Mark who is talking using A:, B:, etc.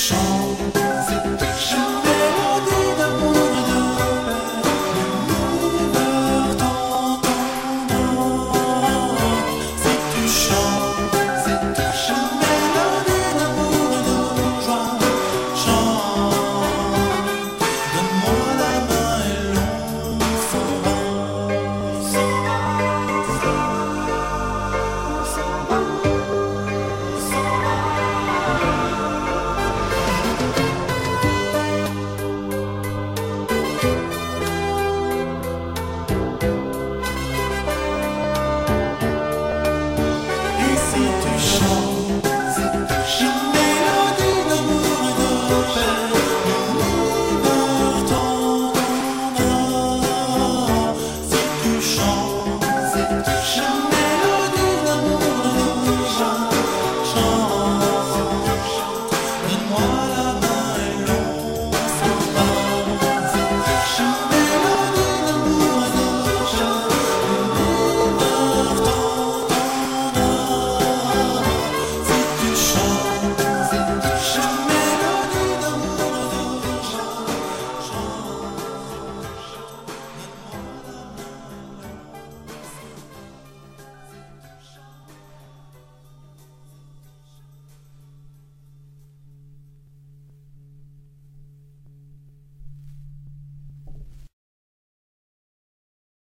A: Show.